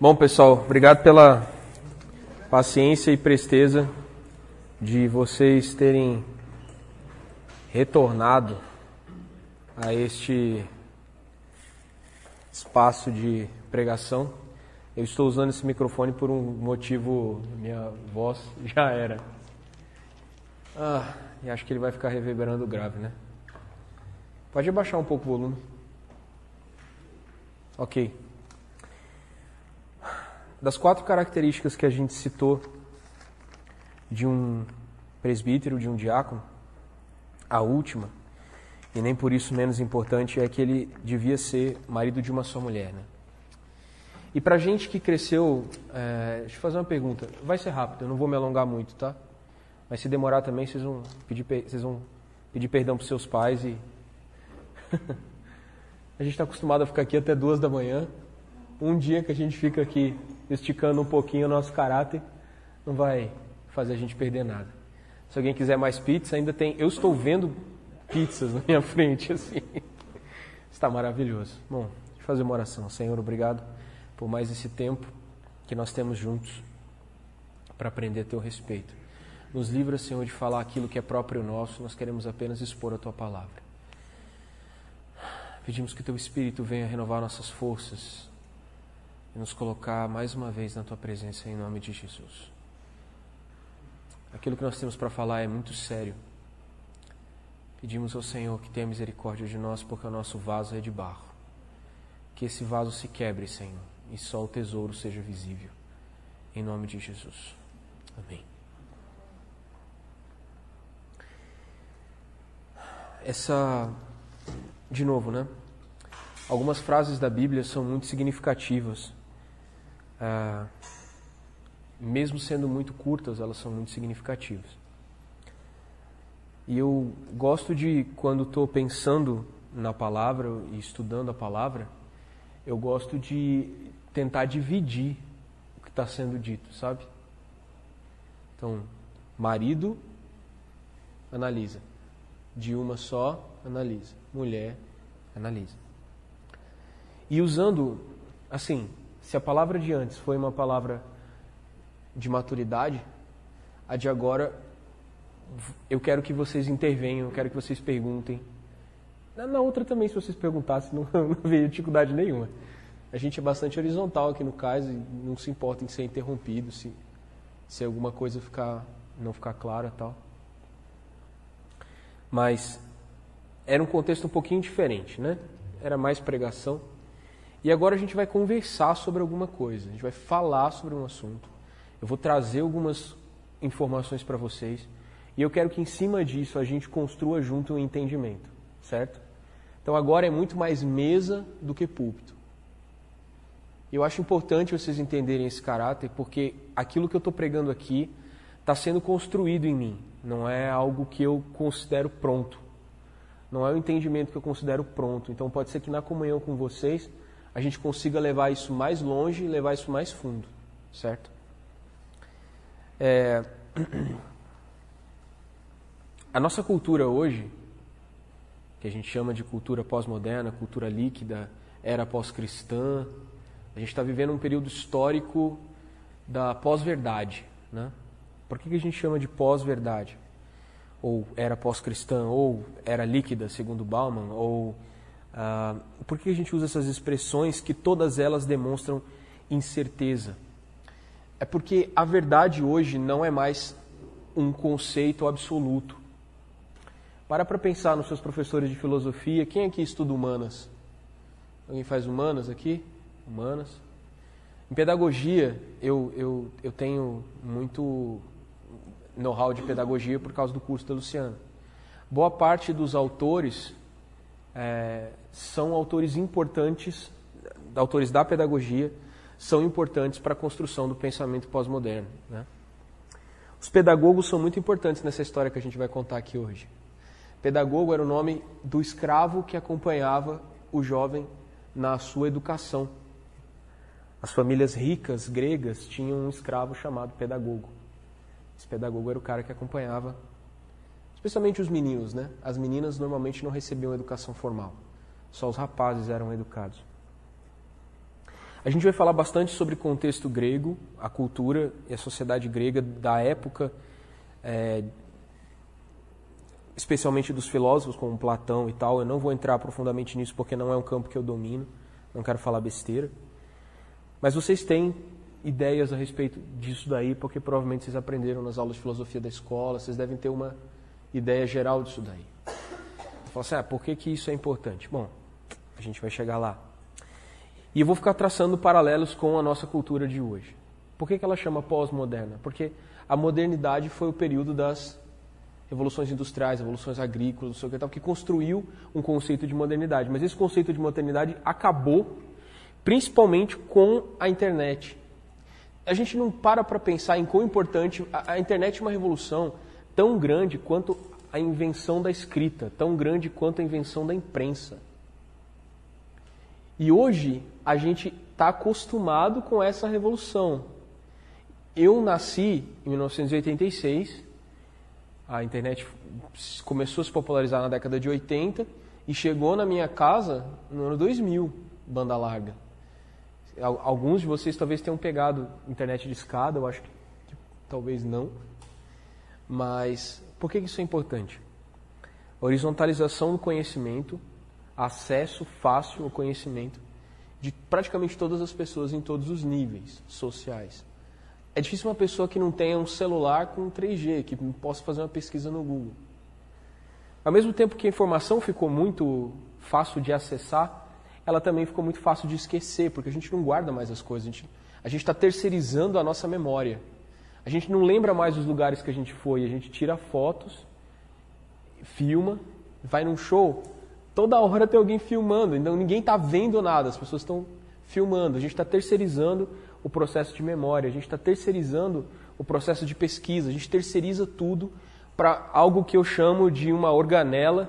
Bom, pessoal, obrigado pela paciência e presteza de vocês terem retornado a este espaço de pregação. Eu estou usando esse microfone por um motivo, minha voz já era. Ah, e acho que ele vai ficar reverberando grave, né? Pode abaixar um pouco o volume. Ok. Das quatro características que a gente citou de um presbítero, de um diácono, a última, e nem por isso menos importante, é que ele devia ser marido de uma só mulher. Né? E para gente que cresceu, é, deixa eu fazer uma pergunta. Vai ser rápido, eu não vou me alongar muito, tá? Mas se demorar também, vocês vão pedir, vocês vão pedir perdão para seus pais e a gente está acostumado a ficar aqui até duas da manhã. Um dia que a gente fica aqui esticando um pouquinho o nosso caráter, não vai fazer a gente perder nada. Se alguém quiser mais pizza, ainda tem. Eu estou vendo pizzas na minha frente, assim. Está maravilhoso. Bom, deixa eu fazer uma oração. Senhor, obrigado por mais esse tempo que nós temos juntos para aprender a teu respeito. Nos livra, Senhor, de falar aquilo que é próprio nosso, nós queremos apenas expor a tua palavra. Pedimos que teu Espírito venha renovar nossas forças e nos colocar mais uma vez na tua presença em nome de Jesus. Aquilo que nós temos para falar é muito sério. Pedimos ao Senhor que tenha misericórdia de nós, porque o nosso vaso é de barro. Que esse vaso se quebre, Senhor, e só o tesouro seja visível. Em nome de Jesus. Amém. Essa, de novo, né? Algumas frases da Bíblia são muito significativas. Ah, mesmo sendo muito curtas, elas são muito significativas. E eu gosto de, quando estou pensando na palavra e estudando a palavra, eu gosto de tentar dividir o que está sendo dito, sabe? Então, marido, analisa. De uma só, analisa. Mulher, analisa. E usando, assim, se a palavra de antes foi uma palavra de maturidade, a de agora eu quero que vocês intervenham, eu quero que vocês perguntem. Na outra também, se vocês perguntassem, não, não dificuldade nenhuma. A gente é bastante horizontal aqui no caso e não se importa em ser interrompido se, se alguma coisa ficar, não ficar clara tal. Mas era um contexto um pouquinho diferente, né? Era mais pregação. E agora a gente vai conversar sobre alguma coisa, a gente vai falar sobre um assunto. Eu vou trazer algumas informações para vocês e eu quero que em cima disso a gente construa junto um entendimento, certo? Então agora é muito mais mesa do que púlpito. Eu acho importante vocês entenderem esse caráter porque aquilo que eu estou pregando aqui está sendo construído em mim, não é algo que eu considero pronto. Não é o entendimento que eu considero pronto. Então pode ser que na comunhão com vocês a gente consiga levar isso mais longe e levar isso mais fundo, certo? É... A nossa cultura hoje, que a gente chama de cultura pós-moderna, cultura líquida, era pós-cristã, a gente está vivendo um período histórico da pós-verdade. Né? Por que, que a gente chama de pós-verdade? Ou era pós-cristã, ou era líquida, segundo Bauman, ou ah, por que a gente usa essas expressões que todas elas demonstram incerteza? É porque a verdade hoje não é mais um conceito absoluto. Para para pensar nos seus professores de filosofia. Quem aqui estuda humanas? Alguém faz humanas aqui? Humanas. Em pedagogia, eu, eu, eu tenho muito know-how de pedagogia por causa do curso da Luciana. Boa parte dos autores é, são autores importantes, autores da pedagogia, são importantes para a construção do pensamento pós-moderno. Né? Os pedagogos são muito importantes nessa história que a gente vai contar aqui hoje. Pedagogo era o nome do escravo que acompanhava o jovem na sua educação. As famílias ricas gregas tinham um escravo chamado pedagogo. Esse pedagogo era o cara que acompanhava Especialmente os meninos, né? As meninas normalmente não recebiam educação formal. Só os rapazes eram educados. A gente vai falar bastante sobre contexto grego, a cultura e a sociedade grega da época, é, especialmente dos filósofos como Platão e tal. Eu não vou entrar profundamente nisso porque não é um campo que eu domino, não quero falar besteira. Mas vocês têm ideias a respeito disso daí, porque provavelmente vocês aprenderam nas aulas de filosofia da escola, vocês devem ter uma ideia geral disso daí. Fala assim, ah, por que, que isso é importante? Bom, a gente vai chegar lá. E eu vou ficar traçando paralelos com a nossa cultura de hoje. Por que, que ela chama pós-moderna? Porque a modernidade foi o período das revoluções industriais, revoluções agrícolas, não sei o que tal, que construiu um conceito de modernidade. Mas esse conceito de modernidade acabou principalmente com a internet. A gente não para para pensar em quão importante a, a internet é uma revolução tão grande quanto a invenção da escrita, tão grande quanto a invenção da imprensa. E hoje a gente está acostumado com essa revolução. Eu nasci em 1986, a internet começou a se popularizar na década de 80 e chegou na minha casa no ano 2000, banda larga. Alguns de vocês talvez tenham pegado internet de escada, eu acho que, talvez não. Mas por que isso é importante? Horizontalização do conhecimento, acesso fácil ao conhecimento de praticamente todas as pessoas em todos os níveis sociais. É difícil uma pessoa que não tenha um celular com 3G, que possa fazer uma pesquisa no Google. Ao mesmo tempo que a informação ficou muito fácil de acessar, ela também ficou muito fácil de esquecer, porque a gente não guarda mais as coisas, a gente está terceirizando a nossa memória. A gente não lembra mais os lugares que a gente foi, a gente tira fotos, filma, vai num show, toda hora tem alguém filmando, então ninguém está vendo nada, as pessoas estão filmando. A gente está terceirizando o processo de memória, a gente está terceirizando o processo de pesquisa, a gente terceiriza tudo para algo que eu chamo de uma organela.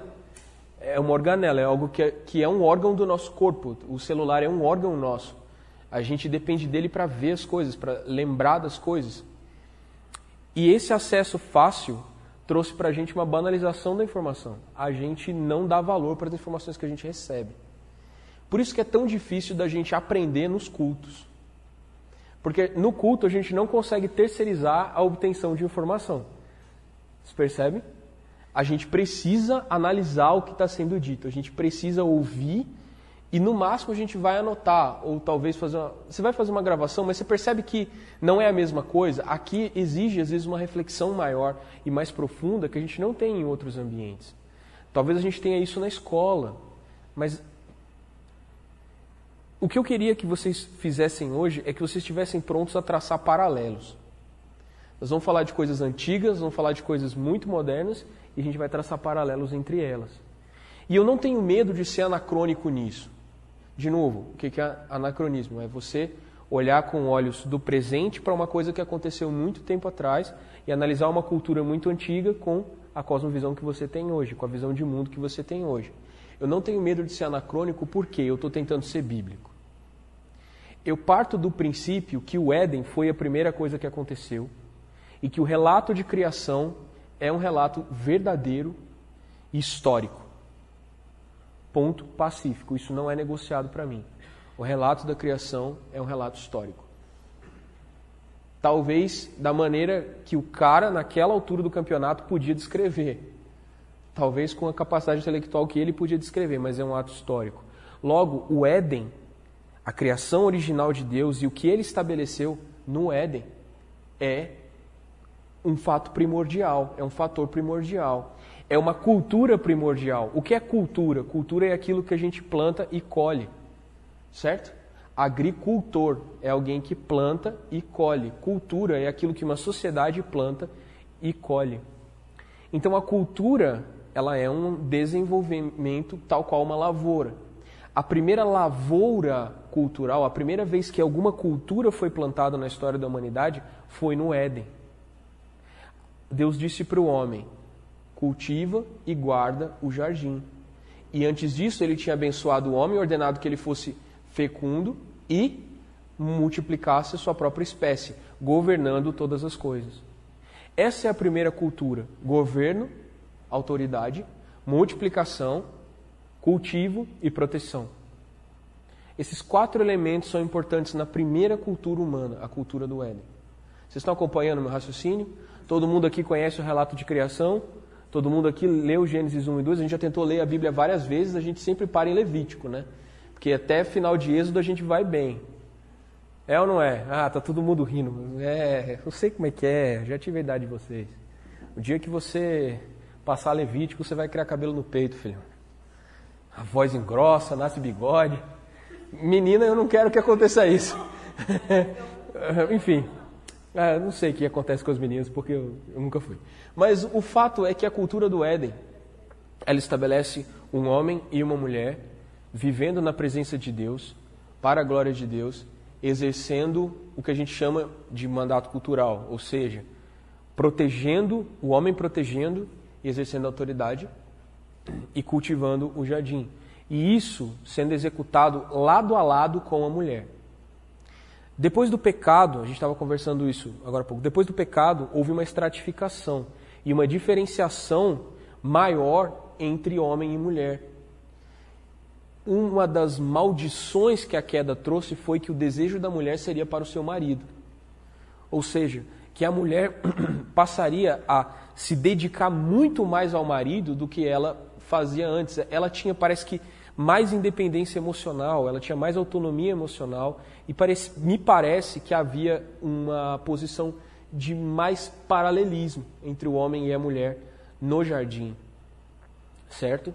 É uma organela, é algo que é, que é um órgão do nosso corpo. O celular é um órgão nosso. A gente depende dele para ver as coisas, para lembrar das coisas. E esse acesso fácil trouxe para a gente uma banalização da informação. A gente não dá valor para as informações que a gente recebe. Por isso que é tão difícil da gente aprender nos cultos. Porque no culto a gente não consegue terceirizar a obtenção de informação. Você percebe? A gente precisa analisar o que está sendo dito, a gente precisa ouvir e no máximo a gente vai anotar, ou talvez fazer uma. Você vai fazer uma gravação, mas você percebe que não é a mesma coisa. Aqui exige, às vezes, uma reflexão maior e mais profunda que a gente não tem em outros ambientes. Talvez a gente tenha isso na escola, mas o que eu queria que vocês fizessem hoje é que vocês estivessem prontos a traçar paralelos. Nós vamos falar de coisas antigas, vamos falar de coisas muito modernas e a gente vai traçar paralelos entre elas. E eu não tenho medo de ser anacrônico nisso. De novo, o que é anacronismo? É você olhar com olhos do presente para uma coisa que aconteceu muito tempo atrás e analisar uma cultura muito antiga com a cosmovisão que você tem hoje, com a visão de mundo que você tem hoje. Eu não tenho medo de ser anacrônico porque eu estou tentando ser bíblico. Eu parto do princípio que o Éden foi a primeira coisa que aconteceu e que o relato de criação é um relato verdadeiro e histórico. Ponto pacífico. Isso não é negociado para mim. O relato da criação é um relato histórico. Talvez da maneira que o cara, naquela altura do campeonato, podia descrever. Talvez com a capacidade intelectual que ele podia descrever, mas é um ato histórico. Logo, o Éden, a criação original de Deus e o que ele estabeleceu no Éden, é um fato primordial, é um fator primordial é uma cultura primordial. O que é cultura? Cultura é aquilo que a gente planta e colhe, certo? Agricultor é alguém que planta e colhe. Cultura é aquilo que uma sociedade planta e colhe. Então a cultura, ela é um desenvolvimento tal qual uma lavoura. A primeira lavoura cultural, a primeira vez que alguma cultura foi plantada na história da humanidade foi no Éden. Deus disse para o homem: cultiva e guarda o jardim. E antes disso, ele tinha abençoado o homem, ordenado que ele fosse fecundo e multiplicasse a sua própria espécie, governando todas as coisas. Essa é a primeira cultura: governo, autoridade, multiplicação, cultivo e proteção. Esses quatro elementos são importantes na primeira cultura humana, a cultura do Éden. Vocês estão acompanhando meu raciocínio? Todo mundo aqui conhece o relato de criação? Todo mundo aqui leu Gênesis 1 e 2? A gente já tentou ler a Bíblia várias vezes, a gente sempre para em Levítico, né? Porque até final de Êxodo a gente vai bem. É ou não é? Ah, tá todo mundo rindo. É, eu sei como é que é, já tive a idade de vocês. O dia que você passar Levítico, você vai criar cabelo no peito, filho. A voz engrossa, nasce bigode. Menina, eu não quero que aconteça isso. Enfim, é, não sei o que acontece com as meninas, porque eu, eu nunca fui. Mas o fato é que a cultura do Éden, ela estabelece um homem e uma mulher vivendo na presença de Deus, para a glória de Deus, exercendo o que a gente chama de mandato cultural, ou seja, protegendo, o homem protegendo e exercendo autoridade e cultivando o jardim. E isso sendo executado lado a lado com a mulher. Depois do pecado, a gente estava conversando isso agora há pouco, depois do pecado houve uma estratificação e uma diferenciação maior entre homem e mulher. Uma das maldições que a queda trouxe foi que o desejo da mulher seria para o seu marido. Ou seja, que a mulher passaria a se dedicar muito mais ao marido do que ela fazia antes. Ela tinha, parece que, mais independência emocional, ela tinha mais autonomia emocional e parece, me parece que havia uma posição de mais paralelismo entre o homem e a mulher no jardim, certo?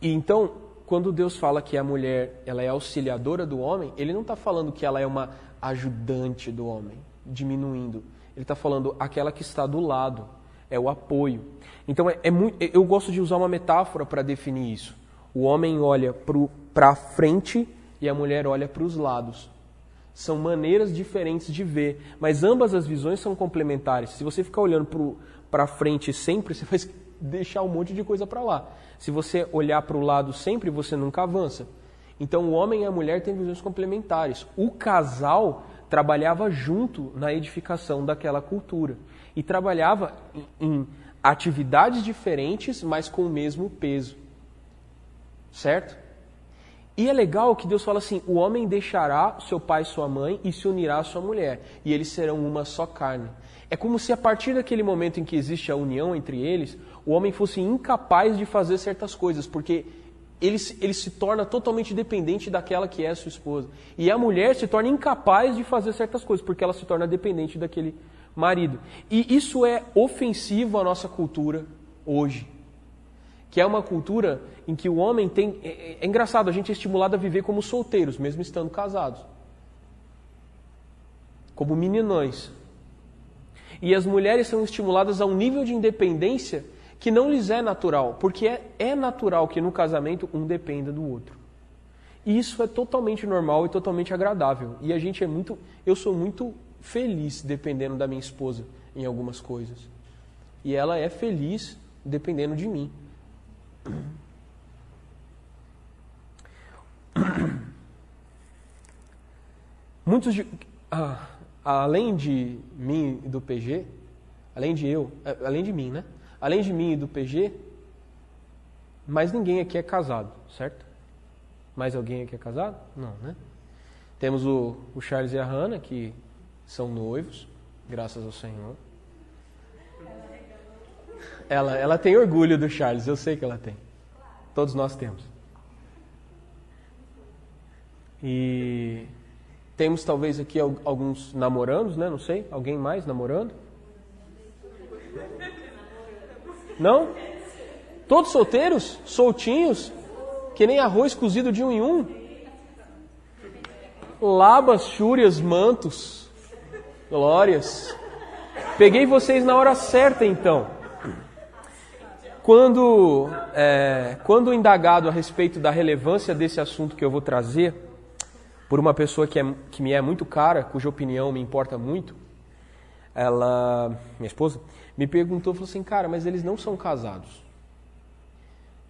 E então, quando Deus fala que a mulher ela é auxiliadora do homem, Ele não está falando que ela é uma ajudante do homem, diminuindo. Ele está falando aquela que está do lado, é o apoio. Então, é, é muito, eu gosto de usar uma metáfora para definir isso. O homem olha para frente e a mulher olha para os lados. São maneiras diferentes de ver, mas ambas as visões são complementares. Se você ficar olhando para frente sempre, você vai deixar um monte de coisa para lá. Se você olhar para o lado sempre, você nunca avança. Então, o homem e a mulher têm visões complementares. O casal trabalhava junto na edificação daquela cultura e trabalhava em, em atividades diferentes, mas com o mesmo peso. Certo? E é legal que Deus fala assim: o homem deixará seu pai e sua mãe e se unirá à sua mulher, e eles serão uma só carne. É como se a partir daquele momento em que existe a união entre eles, o homem fosse incapaz de fazer certas coisas, porque ele, ele se torna totalmente dependente daquela que é sua esposa. E a mulher se torna incapaz de fazer certas coisas, porque ela se torna dependente daquele marido. E isso é ofensivo à nossa cultura hoje. Que é uma cultura em que o homem tem. É, é, é engraçado, a gente é estimulado a viver como solteiros, mesmo estando casados. Como meninões. E as mulheres são estimuladas a um nível de independência que não lhes é natural, porque é, é natural que no casamento um dependa do outro. E isso é totalmente normal e totalmente agradável. E a gente é muito. Eu sou muito feliz dependendo da minha esposa em algumas coisas. E ela é feliz dependendo de mim. Muitos de. Ah, além de mim e do PG, além de eu, é, além de mim, né? além de mim e do PG, mais ninguém aqui é casado, certo? Mais alguém aqui é casado? Não, né? Temos o, o Charles e a Hannah, que são noivos, graças ao Senhor. Ela, ela tem orgulho do Charles, eu sei que ela tem. Todos nós temos. E temos talvez aqui alguns namorandos, né? Não sei. Alguém mais namorando? Não? Todos solteiros? Soltinhos? Que nem arroz cozido de um em um? Labas, chúrias, mantos, glórias. Peguei vocês na hora certa então. Quando, é, quando indagado a respeito da relevância desse assunto que eu vou trazer, por uma pessoa que, é, que me é muito cara, cuja opinião me importa muito, ela, minha esposa, me perguntou, falou assim, cara, mas eles não são casados.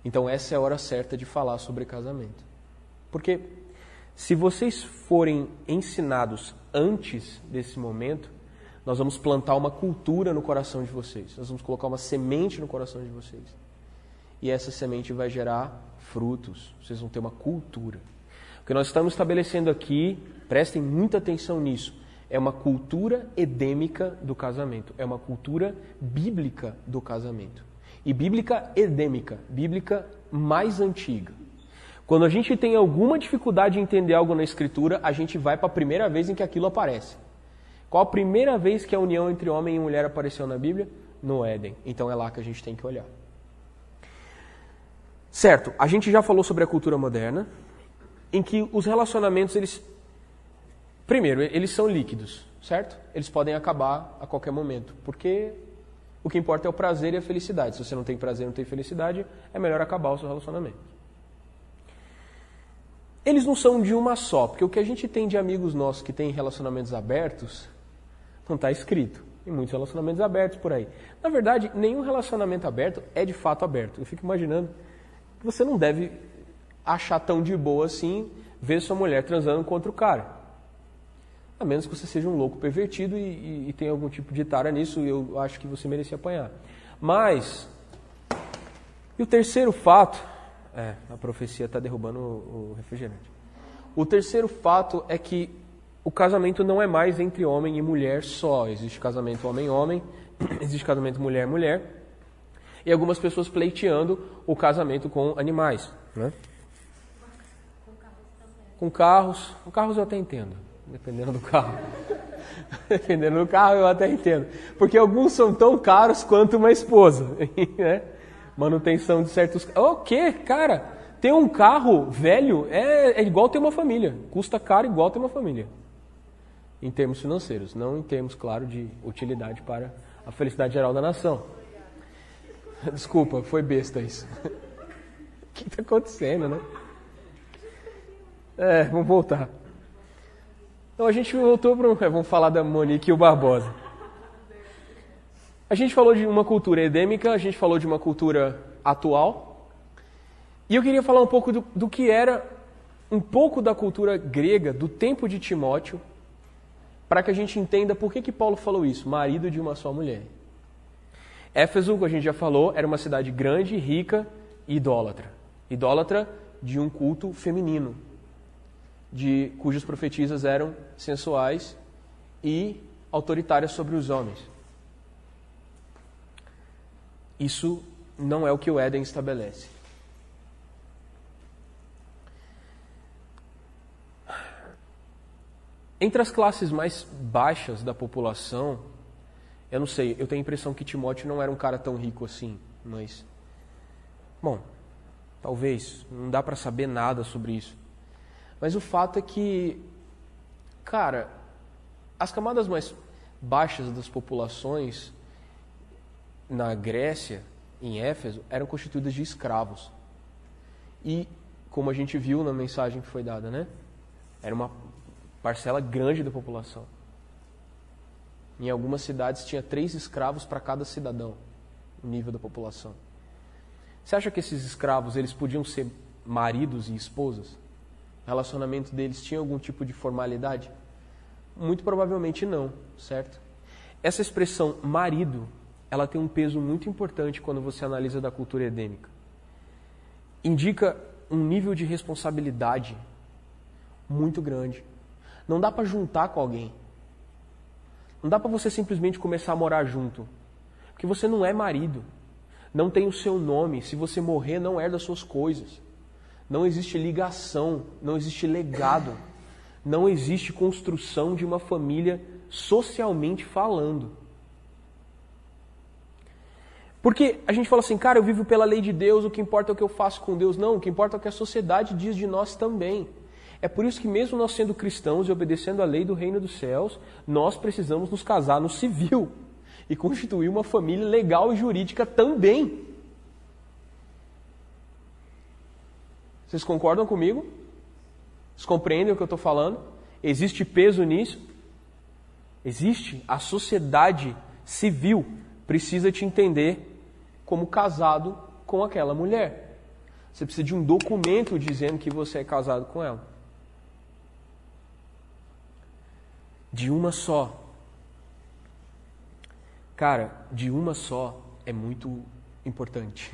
Então essa é a hora certa de falar sobre casamento. Porque se vocês forem ensinados antes desse momento, nós vamos plantar uma cultura no coração de vocês. Nós vamos colocar uma semente no coração de vocês. E essa semente vai gerar frutos. Vocês vão ter uma cultura. O que nós estamos estabelecendo aqui, prestem muita atenção nisso, é uma cultura edêmica do casamento, é uma cultura bíblica do casamento. E bíblica edêmica, bíblica mais antiga. Quando a gente tem alguma dificuldade em entender algo na Escritura, a gente vai para a primeira vez em que aquilo aparece. Qual a primeira vez que a união entre homem e mulher apareceu na Bíblia? No Éden. Então é lá que a gente tem que olhar. Certo, a gente já falou sobre a cultura moderna, em que os relacionamentos, eles. Primeiro, eles são líquidos, certo? Eles podem acabar a qualquer momento, porque o que importa é o prazer e a felicidade. Se você não tem prazer, não tem felicidade, é melhor acabar o seu relacionamento. Eles não são de uma só, porque o que a gente tem de amigos nossos que têm relacionamentos abertos não está escrito. Tem muitos relacionamentos abertos por aí. Na verdade, nenhum relacionamento aberto é de fato aberto. Eu fico imaginando que você não deve achar tão de boa assim ver sua mulher transando contra o cara. A menos que você seja um louco pervertido e, e, e tenha algum tipo de tara nisso, eu acho que você merecia apanhar. Mas, e o terceiro fato, é, a profecia está derrubando o, o refrigerante. O terceiro fato é que o casamento não é mais entre homem e mulher só. Existe casamento homem-homem, existe casamento mulher-mulher, e algumas pessoas pleiteando o casamento com animais. Né? Com carros. Com carros eu até entendo, dependendo do carro. dependendo do carro eu até entendo. Porque alguns são tão caros quanto uma esposa. Né? Manutenção de certos. O quê, cara? Ter um carro velho é, é igual ter uma família. Custa caro igual ter uma família em termos financeiros, não em termos, claro, de utilidade para a felicidade geral da nação. Desculpa, foi besta isso. o que está acontecendo, né? É, vamos voltar. Então a gente voltou para. É, vamos falar da Monique e o Barbosa. A gente falou de uma cultura edêmica, a gente falou de uma cultura atual. E eu queria falar um pouco do, do que era um pouco da cultura grega do tempo de Timóteo para que a gente entenda por que, que Paulo falou isso, marido de uma só mulher. Éfeso, como a gente já falou, era uma cidade grande, rica e idólatra. Idólatra de um culto feminino, de cujas profetisas eram sensuais e autoritárias sobre os homens. Isso não é o que o Éden estabelece. Entre as classes mais baixas da população, eu não sei, eu tenho a impressão que Timóteo não era um cara tão rico assim, mas. Bom, talvez, não dá para saber nada sobre isso. Mas o fato é que, cara, as camadas mais baixas das populações na Grécia, em Éfeso, eram constituídas de escravos. E, como a gente viu na mensagem que foi dada, né? Era uma parcela grande da população. Em algumas cidades tinha três escravos para cada cidadão, o nível da população. Você acha que esses escravos eles podiam ser maridos e esposas? O relacionamento deles tinha algum tipo de formalidade? Muito provavelmente não, certo? Essa expressão marido, ela tem um peso muito importante quando você analisa da cultura edêmica. Indica um nível de responsabilidade muito grande. Não dá para juntar com alguém. Não dá para você simplesmente começar a morar junto. Porque você não é marido. Não tem o seu nome. Se você morrer, não herda suas coisas. Não existe ligação. Não existe legado. Não existe construção de uma família socialmente falando. Porque a gente fala assim, cara, eu vivo pela lei de Deus, o que importa é o que eu faço com Deus. Não, o que importa é o que a sociedade diz de nós também. É por isso que, mesmo nós sendo cristãos e obedecendo a lei do reino dos céus, nós precisamos nos casar no civil e constituir uma família legal e jurídica também. Vocês concordam comigo? Vocês compreendem o que eu estou falando? Existe peso nisso? Existe. A sociedade civil precisa te entender como casado com aquela mulher. Você precisa de um documento dizendo que você é casado com ela. De uma só. Cara, de uma só é muito importante.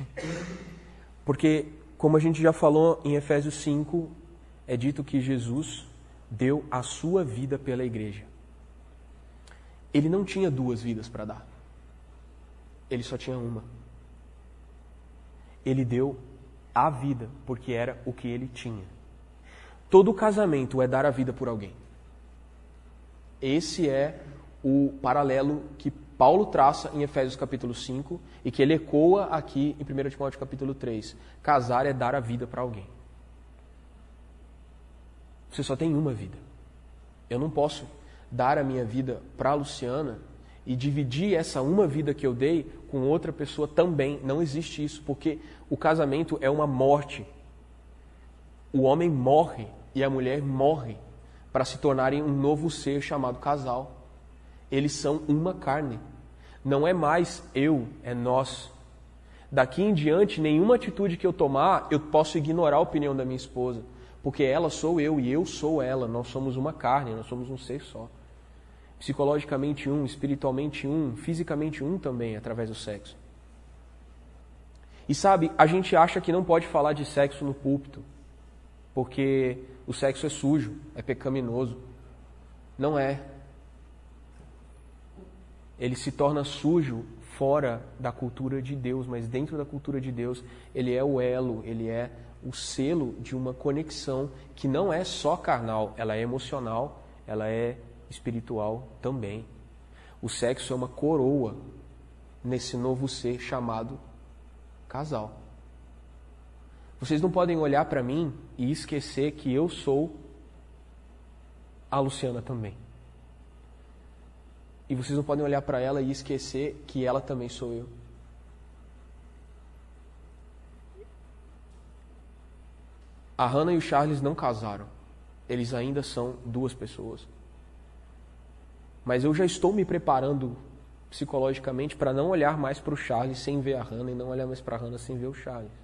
Porque, como a gente já falou em Efésios 5, é dito que Jesus deu a sua vida pela igreja. Ele não tinha duas vidas para dar. Ele só tinha uma. Ele deu a vida porque era o que ele tinha. Todo casamento é dar a vida por alguém. Esse é o paralelo que Paulo traça em Efésios capítulo 5 e que ele ecoa aqui em 1 Timóteo capítulo 3. Casar é dar a vida para alguém. Você só tem uma vida. Eu não posso dar a minha vida para a Luciana e dividir essa uma vida que eu dei com outra pessoa também. Não existe isso, porque o casamento é uma morte. O homem morre e a mulher morre para se tornarem um novo ser chamado casal. Eles são uma carne. Não é mais eu, é nós. Daqui em diante, nenhuma atitude que eu tomar, eu posso ignorar a opinião da minha esposa porque ela sou eu e eu sou ela, nós somos uma carne, nós somos um ser só. Psicologicamente um, espiritualmente um, fisicamente um também, através do sexo. E sabe, a gente acha que não pode falar de sexo no púlpito, porque o sexo é sujo, é pecaminoso. Não é. Ele se torna sujo fora da cultura de Deus, mas dentro da cultura de Deus, ele é o elo, ele é o selo de uma conexão que não é só carnal, ela é emocional, ela é espiritual também. O sexo é uma coroa nesse novo ser chamado casal. Vocês não podem olhar para mim e esquecer que eu sou a Luciana também. E vocês não podem olhar para ela e esquecer que ela também sou eu. A Hannah e o Charles não casaram. Eles ainda são duas pessoas. Mas eu já estou me preparando psicologicamente para não olhar mais para o Charles sem ver a Hannah e não olhar mais para a Hannah sem ver o Charles.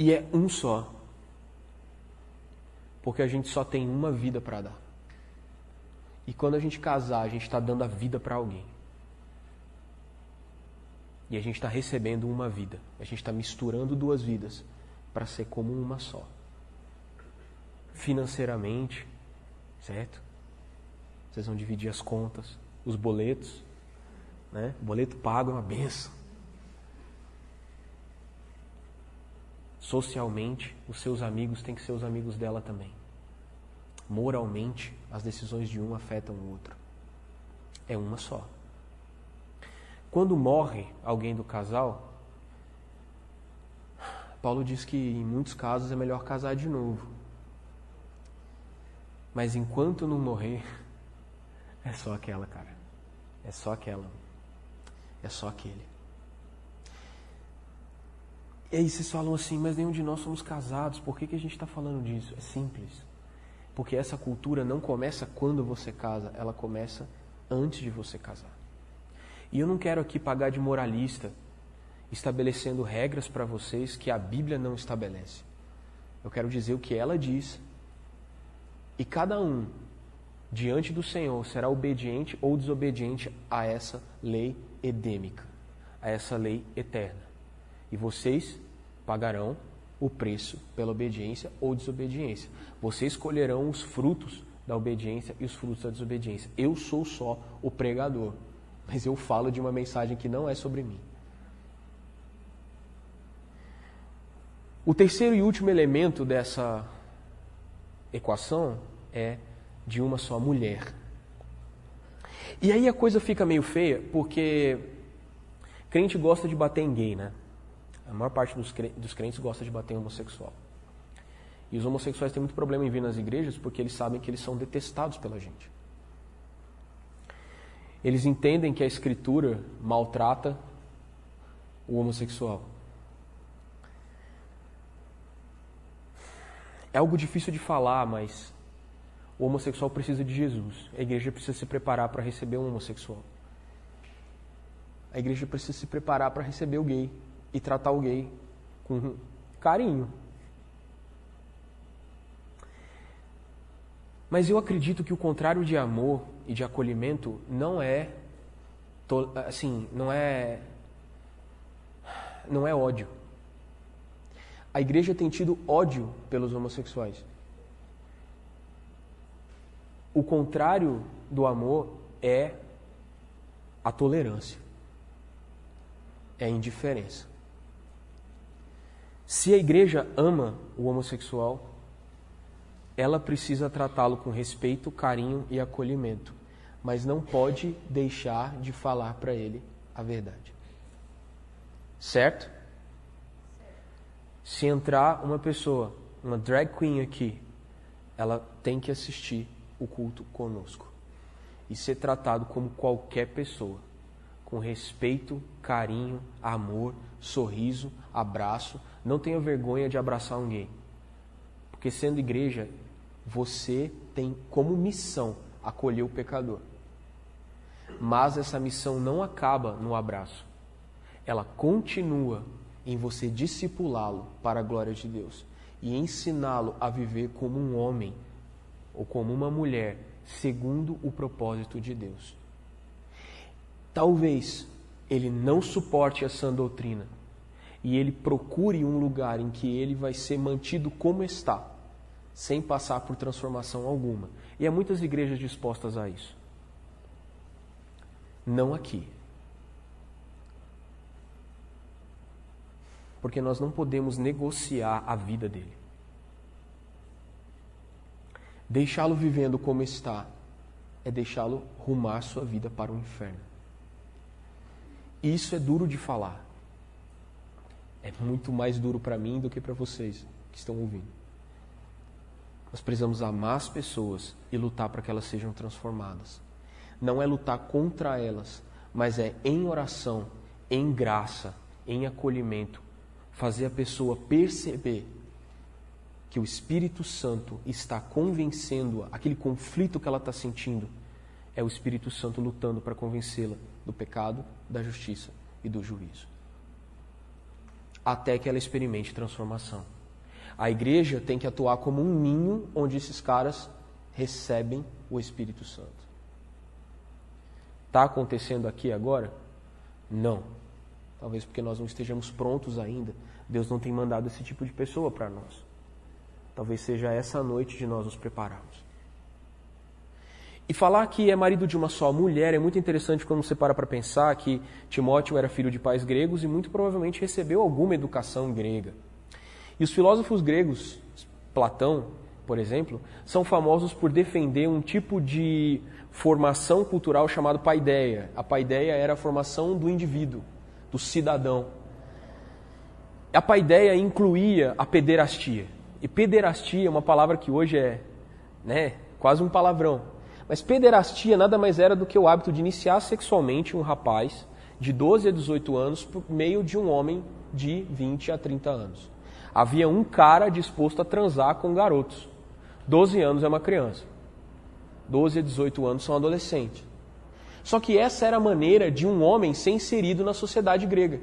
E é um só. Porque a gente só tem uma vida para dar. E quando a gente casar, a gente está dando a vida para alguém. E a gente está recebendo uma vida. A gente está misturando duas vidas para ser como uma só. Financeiramente, certo? Vocês vão dividir as contas, os boletos. Né? O boleto pago é uma benção. Socialmente, os seus amigos têm que ser os amigos dela também. Moralmente, as decisões de um afetam o outro. É uma só. Quando morre alguém do casal, Paulo diz que em muitos casos é melhor casar de novo. Mas enquanto não morrer, é só aquela, cara. É só aquela. É só aquele. E aí vocês falam assim, mas nenhum de nós somos casados, por que, que a gente está falando disso? É simples. Porque essa cultura não começa quando você casa, ela começa antes de você casar. E eu não quero aqui pagar de moralista, estabelecendo regras para vocês que a Bíblia não estabelece. Eu quero dizer o que ela diz. E cada um, diante do Senhor, será obediente ou desobediente a essa lei edêmica, a essa lei eterna. E vocês pagarão o preço pela obediência ou desobediência. Vocês escolherão os frutos da obediência e os frutos da desobediência. Eu sou só o pregador mas eu falo de uma mensagem que não é sobre mim. O terceiro e último elemento dessa equação é de uma só mulher. E aí a coisa fica meio feia, porque crente gosta de bater em gay, né? A maior parte dos crentes gosta de bater em homossexual. E os homossexuais têm muito problema em vir nas igrejas porque eles sabem que eles são detestados pela gente. Eles entendem que a escritura maltrata o homossexual. É algo difícil de falar, mas o homossexual precisa de Jesus. A igreja precisa se preparar para receber um homossexual. A igreja precisa se preparar para receber o gay e tratar o gay com carinho. Mas eu acredito que o contrário de amor e de acolhimento não é assim, não é não é ódio. A igreja tem tido ódio pelos homossexuais. O contrário do amor é a tolerância, é a indiferença. Se a igreja ama o homossexual, ela precisa tratá-lo com respeito, carinho e acolhimento, mas não pode deixar de falar para ele a verdade. Certo? Se entrar uma pessoa, uma drag queen aqui, ela tem que assistir o culto conosco e ser tratado como qualquer pessoa, com respeito, carinho, amor, sorriso, abraço. Não tenha vergonha de abraçar alguém, porque sendo igreja, você tem como missão acolher o pecador. Mas essa missão não acaba no abraço, ela continua em você discipulá-lo para a glória de Deus e ensiná-lo a viver como um homem ou como uma mulher segundo o propósito de Deus. Talvez ele não suporte essa doutrina e ele procure um lugar em que ele vai ser mantido como está, sem passar por transformação alguma. E há muitas igrejas dispostas a isso. Não aqui. Porque nós não podemos negociar a vida dele. Deixá-lo vivendo como está é deixá-lo rumar sua vida para o inferno. Isso é duro de falar. É muito mais duro para mim do que para vocês que estão ouvindo. Nós precisamos amar as pessoas e lutar para que elas sejam transformadas. Não é lutar contra elas, mas é em oração, em graça, em acolhimento, fazer a pessoa perceber que o Espírito Santo está convencendo-a, aquele conflito que ela está sentindo, é o Espírito Santo lutando para convencê-la do pecado, da justiça e do juízo. Até que ela experimente transformação. A igreja tem que atuar como um ninho onde esses caras recebem o Espírito Santo. Está acontecendo aqui agora? Não. Talvez porque nós não estejamos prontos ainda. Deus não tem mandado esse tipo de pessoa para nós. Talvez seja essa noite de nós nos prepararmos. E falar que é marido de uma só mulher é muito interessante quando você para para pensar que Timóteo era filho de pais gregos e muito provavelmente recebeu alguma educação grega. E os filósofos gregos, Platão, por exemplo, são famosos por defender um tipo de formação cultural chamado paideia. A paideia era a formação do indivíduo, do cidadão. A paideia incluía a pederastia. E pederastia é uma palavra que hoje é né, quase um palavrão. Mas pederastia nada mais era do que o hábito de iniciar sexualmente um rapaz de 12 a 18 anos por meio de um homem de 20 a 30 anos. Havia um cara disposto a transar com garotos. 12 anos é uma criança. 12 a 18 anos são adolescentes. Só que essa era a maneira de um homem ser inserido na sociedade grega.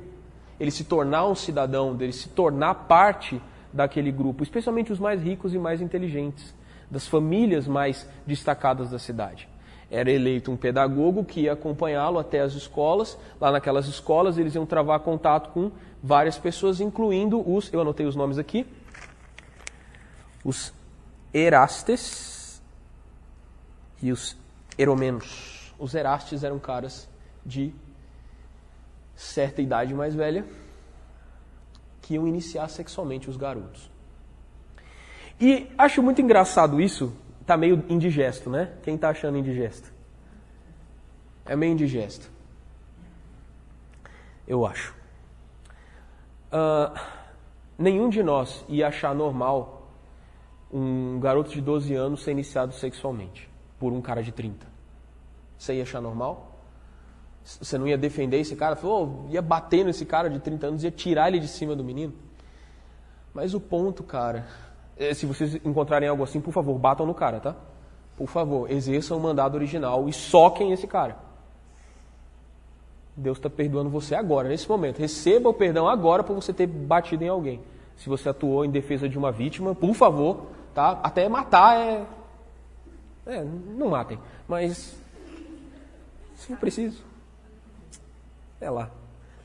Ele se tornar um cidadão, dele se tornar parte daquele grupo, especialmente os mais ricos e mais inteligentes, das famílias mais destacadas da cidade. Era eleito um pedagogo que ia acompanhá-lo até as escolas. Lá naquelas escolas eles iam travar contato com várias pessoas, incluindo os, eu anotei os nomes aqui, os Erastes e os Eromenos. Os Erastes eram caras de certa idade mais velha, que iam iniciar sexualmente os garotos. E acho muito engraçado isso, tá meio indigesto, né? Quem tá achando indigesto? É meio indigesto. Eu acho. Uh, nenhum de nós ia achar normal um garoto de 12 anos ser iniciado sexualmente por um cara de 30. Você ia achar normal? Você não ia defender esse cara? Falou, oh, ia bater nesse cara de 30 anos, ia tirar ele de cima do menino? Mas o ponto, cara, se vocês encontrarem algo assim, por favor, batam no cara, tá? Por favor, exerçam o mandado original e soquem esse cara. Deus está perdoando você agora, nesse momento. Receba o perdão agora por você ter batido em alguém. Se você atuou em defesa de uma vítima, por favor, tá? Até matar é. É, não matem, mas. Se for preciso. É lá.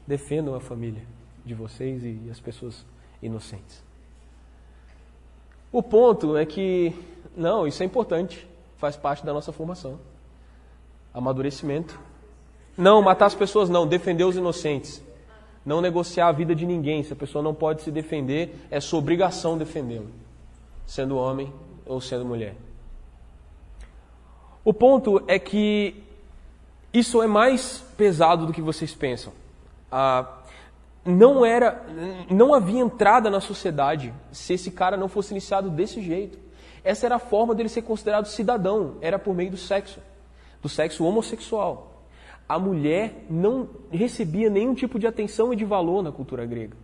Defendam a família de vocês e as pessoas inocentes. O ponto é que, não, isso é importante, faz parte da nossa formação. Amadurecimento. Não, matar as pessoas não, defender os inocentes. Não negociar a vida de ninguém. Se a pessoa não pode se defender, é sua obrigação defendê-lo, sendo homem ou sendo mulher. O ponto é que isso é mais pesado do que vocês pensam. Ah, não era, não havia entrada na sociedade se esse cara não fosse iniciado desse jeito. Essa era a forma dele ser considerado cidadão, era por meio do sexo, do sexo homossexual. A mulher não recebia nenhum tipo de atenção e de valor na cultura grega.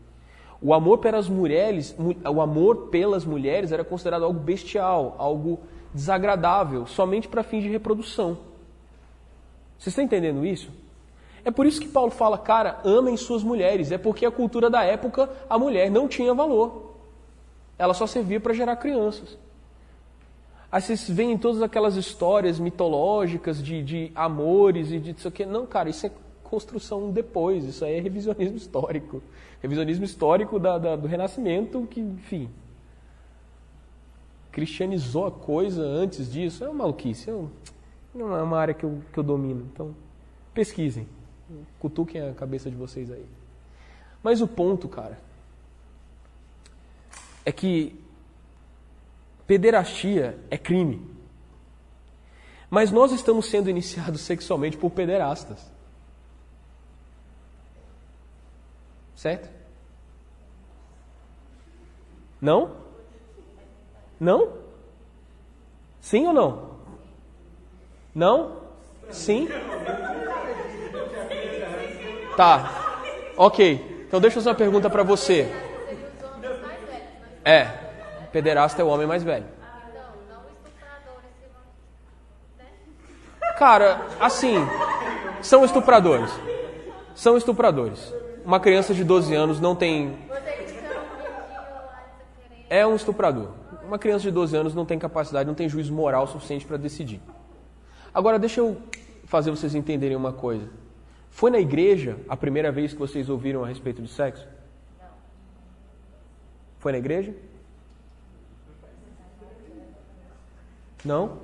O amor pelas mulheres, o amor pelas mulheres era considerado algo bestial, algo desagradável, somente para fins de reprodução. Você está entendendo isso? É por isso que Paulo fala, cara, amem suas mulheres. É porque a cultura da época, a mulher não tinha valor. Ela só servia para gerar crianças. Aí vocês veem todas aquelas histórias mitológicas de, de amores e de isso aqui. Não, cara, isso é construção depois, isso aí é revisionismo histórico. Revisionismo histórico da, da, do Renascimento, que, enfim, cristianizou a coisa antes disso. É uma maluquice, é não é uma área que eu, que eu domino. Então, pesquisem, cutuquem a cabeça de vocês aí. Mas o ponto, cara, é que pederastia é crime. Mas nós estamos sendo iniciados sexualmente por pederastas. Certo? Não? Não? Sim ou não? Não? Sim? Tá. Ok. Então deixa eu fazer uma pergunta para você. É. Pederasta é o homem mais velho. Cara, assim, são estupradores. São estupradores. Uma criança de 12 anos não tem. É um estuprador. Uma criança de 12 anos não tem capacidade, não tem juízo moral suficiente para decidir. Agora, deixa eu fazer vocês entenderem uma coisa. Foi na igreja a primeira vez que vocês ouviram a respeito de sexo? Não. Foi na igreja? Não?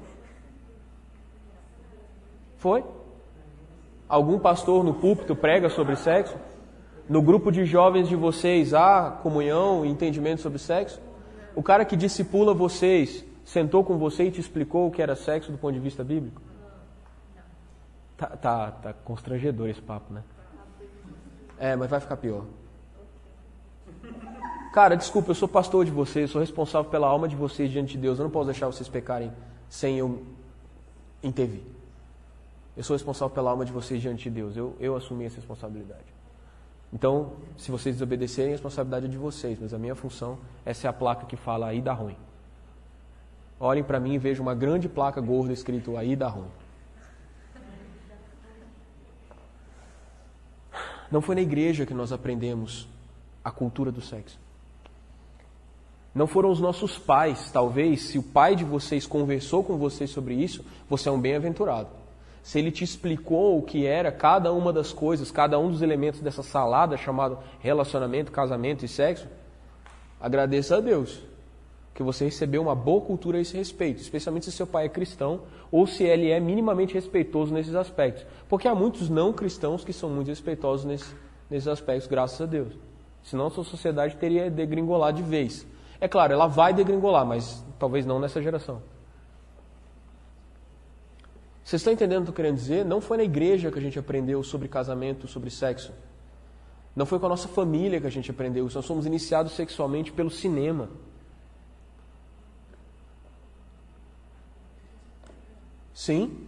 Foi? Algum pastor no púlpito prega sobre sexo? No grupo de jovens de vocês há comunhão e entendimento sobre sexo? O cara que discipula vocês sentou com você e te explicou o que era sexo do ponto de vista bíblico? Tá, tá, tá constrangedor esse papo, né? É, mas vai ficar pior. Cara, desculpa, eu sou pastor de vocês, sou responsável pela alma de vocês diante de Deus. Eu não posso deixar vocês pecarem sem eu intervir. Eu sou responsável pela alma de vocês diante de Deus. Eu, eu assumi essa responsabilidade. Então, se vocês desobedecerem, a responsabilidade é de vocês, mas a minha função é ser a placa que fala aí dá ruim. Olhem para mim e vejam uma grande placa gorda escrito aí dá ruim. Não foi na igreja que nós aprendemos a cultura do sexo. Não foram os nossos pais, talvez, se o pai de vocês conversou com vocês sobre isso, você é um bem-aventurado se ele te explicou o que era cada uma das coisas, cada um dos elementos dessa salada chamado relacionamento, casamento e sexo, agradeça a Deus que você recebeu uma boa cultura a esse respeito, especialmente se seu pai é cristão ou se ele é minimamente respeitoso nesses aspectos. Porque há muitos não cristãos que são muito respeitosos nesse, nesses aspectos, graças a Deus. Senão a sua sociedade teria degringolar de vez. É claro, ela vai degringolar, mas talvez não nessa geração. Vocês estão entendendo o que eu querendo dizer? Não foi na igreja que a gente aprendeu sobre casamento, sobre sexo. Não foi com a nossa família que a gente aprendeu. Nós somos iniciados sexualmente pelo cinema. Sim?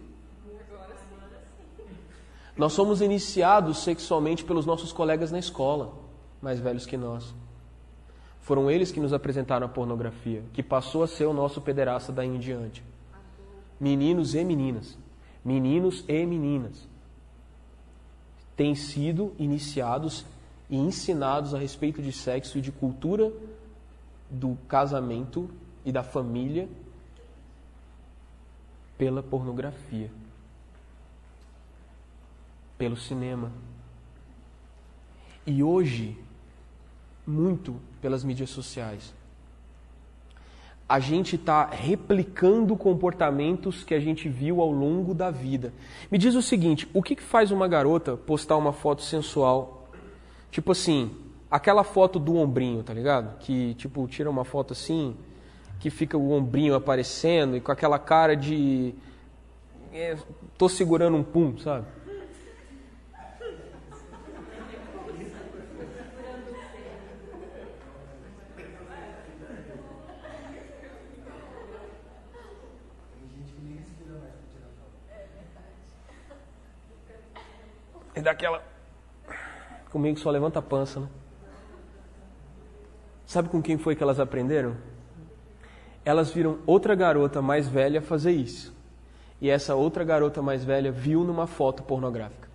Nós somos iniciados sexualmente pelos nossos colegas na escola, mais velhos que nós. Foram eles que nos apresentaram a pornografia, que passou a ser o nosso pederasta daí em diante. Meninos e meninas meninos e meninas, têm sido iniciados e ensinados a respeito de sexo e de cultura do casamento e da família pela pornografia, pelo cinema. E hoje, muito pelas mídias sociais. a gente está replicando comportamentos que a gente viu ao longo da vida. Me diz o seguinte: o que, que faz uma garota postar uma foto sensual? Tipo assim, aquela foto do ombrinho, tá ligado? Que tipo tira uma foto assim, que fica o ombrinho aparecendo e com aquela cara de é, tô segurando um pum, sabe? E daquela. Comigo só levanta a pança, né? Sabe com quem foi que elas aprenderam? Elas viram outra garota mais velha fazer isso. E essa outra garota mais velha viu numa foto pornográfica.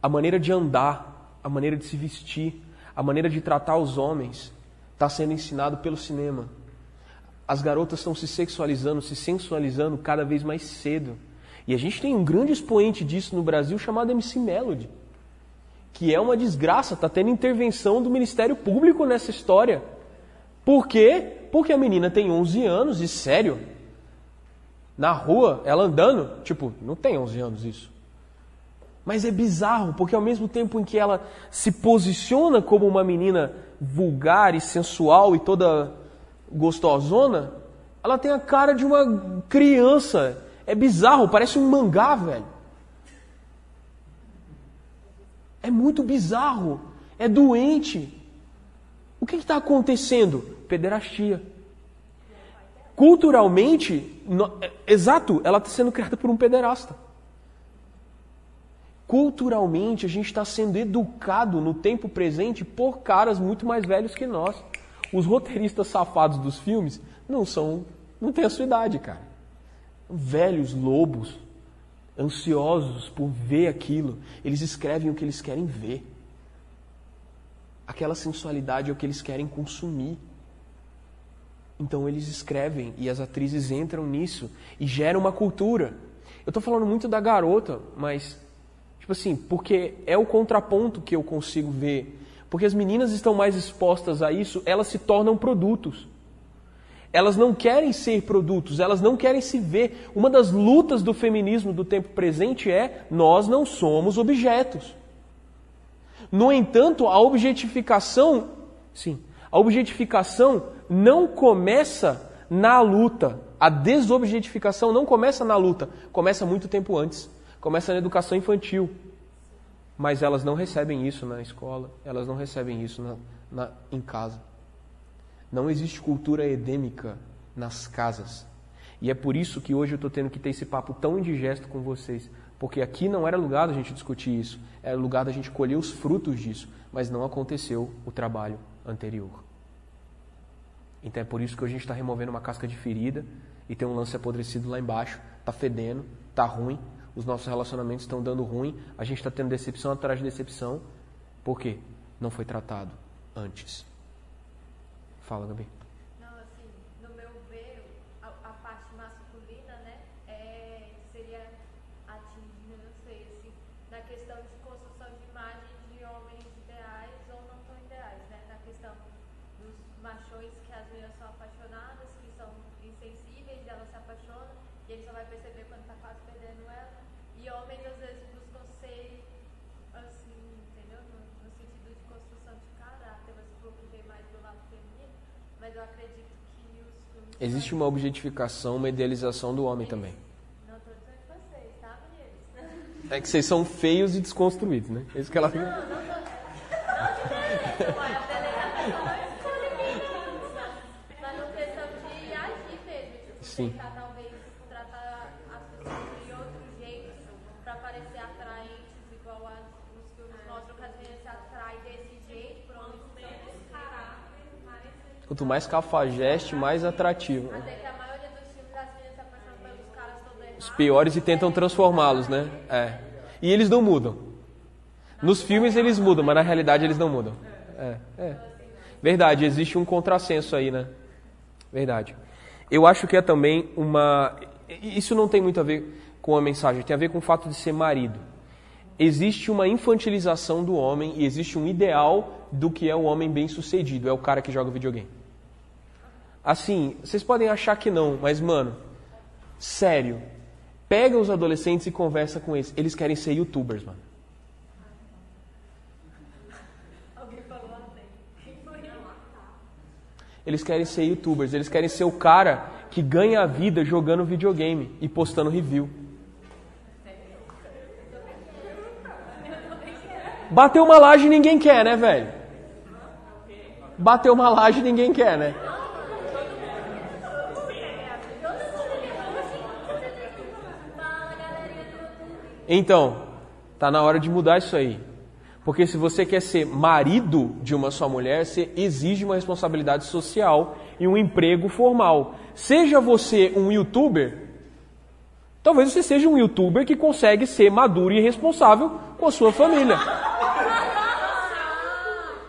A maneira de andar, a maneira de se vestir, a maneira de tratar os homens está sendo ensinado pelo cinema. As garotas estão se sexualizando, se sensualizando cada vez mais cedo. E a gente tem um grande expoente disso no Brasil chamado MC Melody, que é uma desgraça, está tendo intervenção do Ministério Público nessa história. Por quê? Porque a menina tem 11 anos e sério, na rua, ela andando, tipo, não tem 11 anos isso. Mas é bizarro, porque ao mesmo tempo em que ela se posiciona como uma menina vulgar e sensual e toda gostosona, ela tem a cara de uma criança é bizarro, parece um mangá, velho. É muito bizarro. É doente. O que está acontecendo? Pederastia. Culturalmente, no, é, exato, ela está sendo criada por um pederasta. Culturalmente, a gente está sendo educado no tempo presente por caras muito mais velhos que nós. Os roteiristas safados dos filmes não são, não têm a sua idade, cara velhos lobos, ansiosos por ver aquilo. Eles escrevem o que eles querem ver. Aquela sensualidade é o que eles querem consumir. Então eles escrevem e as atrizes entram nisso e geram uma cultura. Eu estou falando muito da garota, mas, tipo assim, porque é o contraponto que eu consigo ver. Porque as meninas estão mais expostas a isso, elas se tornam produtos. Elas não querem ser produtos, elas não querem se ver. Uma das lutas do feminismo do tempo presente é: nós não somos objetos. No entanto, a objetificação, sim, a objetificação não começa na luta. A desobjetificação não começa na luta, começa muito tempo antes. Começa na educação infantil. Mas elas não recebem isso na escola, elas não recebem isso na, na, em casa. Não existe cultura edêmica nas casas. E é por isso que hoje eu estou tendo que ter esse papo tão indigesto com vocês. Porque aqui não era lugar da gente discutir isso, era lugar da gente colher os frutos disso. Mas não aconteceu o trabalho anterior. Então é por isso que hoje a gente está removendo uma casca de ferida e tem um lance apodrecido lá embaixo, está fedendo, está ruim, os nossos relacionamentos estão dando ruim, a gente está tendo decepção atrás de decepção. Por quê? Não foi tratado antes. Fala, Gabi. Não, assim, no meu ver, a, a parte masculina, né, é, seria atingida, não sei, assim, na questão de construção de imagem de homens ideais ou não tão ideais, né, na questão dos machões que as meninas são apaixonadas, que são insensíveis, elas se apaixonam e ele só vai perceber quando tá quase perdendo ela. E homens, às vezes, buscam ser assim, entendeu? No, no sentido de construção de caráter, mas falou que vem mais do lado feminino mas eu acredito que os filmes. Existe uma objetificação, uma idealização do homem também. Não estou dizendo que vocês, tá, meninos? É que vocês são feios e desconstruídos, né? É isso que ela. Não, não, não. Não mas a delegação não escolhe meninos. Mas no questão de agir mesmo, tipo, Sim. tentar talvez tratar as pessoas de outro jeito, para parecer atraentes, igual as, os filmes mostram que as meninas se atraem desse jeito, homens menos caráter, mais. Quanto mais cafajeste, mais atrativo. Até que a maioria dos filmes as meninas se apaixonam pelos caras todos errados. Os piores e tentam transformá-los, né? É. E eles não mudam. Nos filmes eles mudam, mas na realidade eles não mudam. É, é. Verdade, existe um contrassenso aí, né? Verdade. Eu acho que é também uma. Isso não tem muito a ver com a mensagem, tem a ver com o fato de ser marido. Existe uma infantilização do homem e existe um ideal do que é o homem bem-sucedido. É o cara que joga videogame. Assim, vocês podem achar que não, mas mano, sério, pega os adolescentes e conversa com eles. Eles querem ser youtubers, mano. Eles querem ser youtubers, eles querem ser o cara que ganha a vida jogando videogame e postando review. Bateu uma laje ninguém quer, né, velho? Bateu uma laje ninguém quer, né? Então, tá na hora de mudar isso aí. Porque se você quer ser marido de uma só mulher, você exige uma responsabilidade social e um emprego formal. Seja você um youtuber, talvez você seja um youtuber que consegue ser maduro e responsável com a sua família.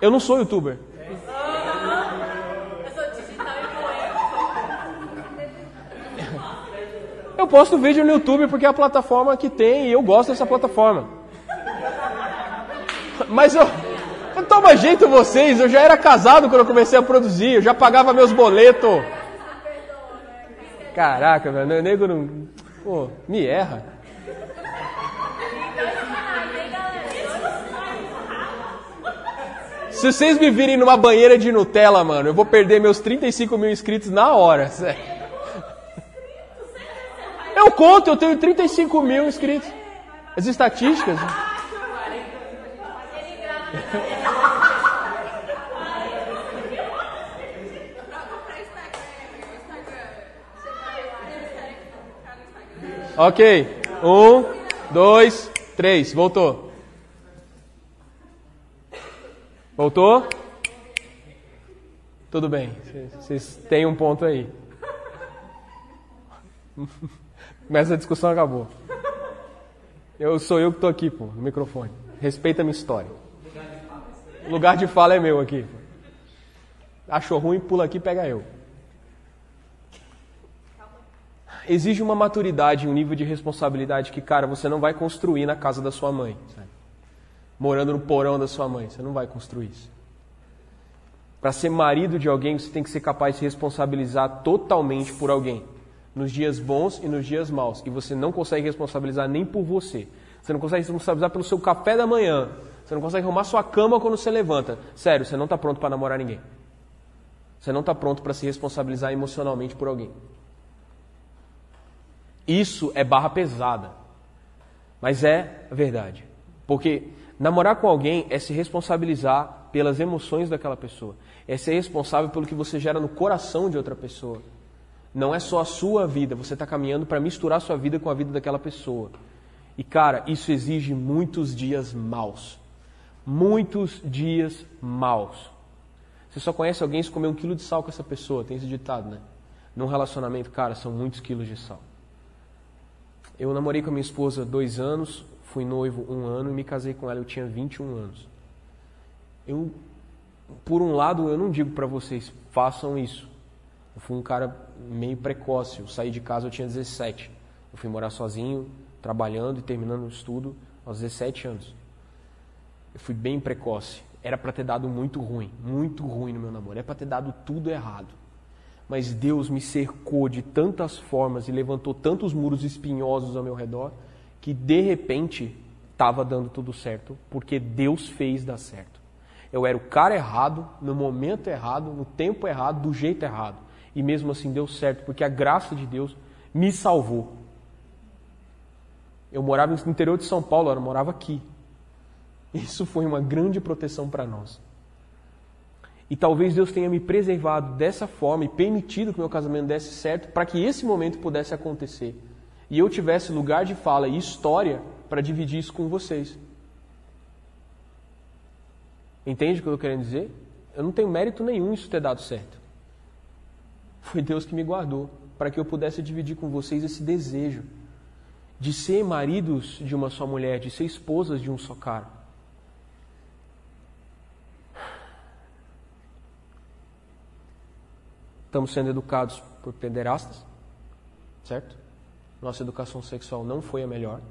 Eu não sou youtuber. Eu posto vídeo no YouTube porque é a plataforma que tem e eu gosto dessa plataforma. Mas eu, eu toma jeito vocês, eu já era casado quando eu comecei a produzir, eu já pagava meus boletos. Caraca, velho, nego não. Pô, me erra. Se vocês me virem numa banheira de Nutella, mano, eu vou perder meus 35 mil inscritos na hora. Eu conto, eu tenho 35 mil inscritos. As estatísticas. Ok. Um, dois, três. Voltou. Voltou? Tudo bem. Vocês têm um ponto aí. Mas a discussão acabou. Eu sou eu que estou aqui, pô, no microfone. Respeita a minha história. O lugar de fala é meu aqui. Achou ruim, pula aqui, pega eu. Exige uma maturidade, um nível de responsabilidade que, cara, você não vai construir na casa da sua mãe. Morando no porão da sua mãe. Você não vai construir isso. Para ser marido de alguém, você tem que ser capaz de se responsabilizar totalmente por alguém. Nos dias bons e nos dias maus. E você não consegue responsabilizar nem por você. Você não consegue responsabilizar pelo seu café da manhã. Você não consegue arrumar sua cama quando você levanta. Sério, você não está pronto para namorar ninguém. Você não está pronto para se responsabilizar emocionalmente por alguém. Isso é barra pesada. Mas é a verdade. Porque namorar com alguém é se responsabilizar pelas emoções daquela pessoa. É ser responsável pelo que você gera no coração de outra pessoa. Não é só a sua vida, você está caminhando para misturar sua vida com a vida daquela pessoa. E cara, isso exige muitos dias maus muitos dias maus. Você só conhece alguém se comer um quilo de sal com essa pessoa, tem esse ditado, né? Num relacionamento, cara, são muitos quilos de sal. Eu namorei com a minha esposa dois anos, fui noivo um ano e me casei com ela, eu tinha 21 anos. Eu, por um lado, eu não digo para vocês, façam isso. Eu fui um cara meio precoce, eu saí de casa, eu tinha 17. Eu fui morar sozinho, trabalhando e terminando o estudo aos 17 anos. Eu fui bem precoce. Era para ter dado muito ruim, muito ruim no meu namoro. Era para ter dado tudo errado. Mas Deus me cercou de tantas formas e levantou tantos muros espinhosos ao meu redor que de repente estava dando tudo certo, porque Deus fez dar certo. Eu era o cara errado, no momento errado, no tempo errado, do jeito errado. E mesmo assim deu certo, porque a graça de Deus me salvou. Eu morava no interior de São Paulo, eu morava aqui. Isso foi uma grande proteção para nós. E talvez Deus tenha me preservado dessa forma e permitido que meu casamento desse certo para que esse momento pudesse acontecer. E eu tivesse lugar de fala e história para dividir isso com vocês. Entende o que eu estou querendo dizer? Eu não tenho mérito nenhum isso ter dado certo. Foi Deus que me guardou para que eu pudesse dividir com vocês esse desejo de ser maridos de uma só mulher, de ser esposas de um só cara. Estamos sendo educados por pederastas, certo? Nossa educação sexual não foi a melhor.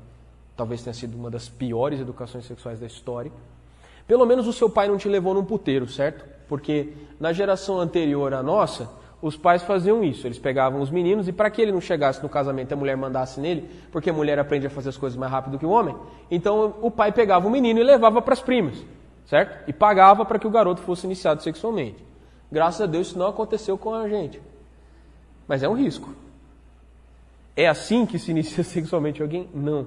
Talvez tenha sido uma das piores educações sexuais da história. Pelo menos o seu pai não te levou num puteiro, certo? Porque na geração anterior à nossa, os pais faziam isso. Eles pegavam os meninos e para que ele não chegasse no casamento a mulher mandasse nele, porque a mulher aprende a fazer as coisas mais rápido que o homem, então o pai pegava o menino e levava para as primas, certo? E pagava para que o garoto fosse iniciado sexualmente. Graças a Deus isso não aconteceu com a gente. Mas é um risco. É assim que se inicia sexualmente alguém? Não.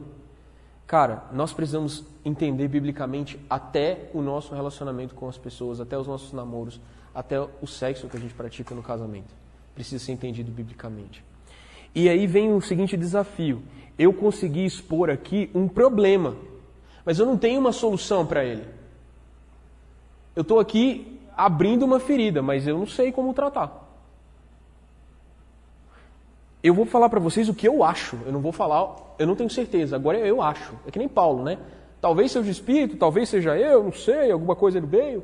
Cara, nós precisamos entender biblicamente até o nosso relacionamento com as pessoas, até os nossos namoros, até o sexo que a gente pratica no casamento. Precisa ser entendido biblicamente. E aí vem o seguinte desafio: eu consegui expor aqui um problema, mas eu não tenho uma solução para ele. Eu estou aqui abrindo uma ferida, mas eu não sei como tratar. Eu vou falar para vocês o que eu acho. Eu não vou falar, eu não tenho certeza. Agora eu acho. É que nem Paulo, né? Talvez seja o Espírito, talvez seja eu, não sei, alguma coisa ele veio.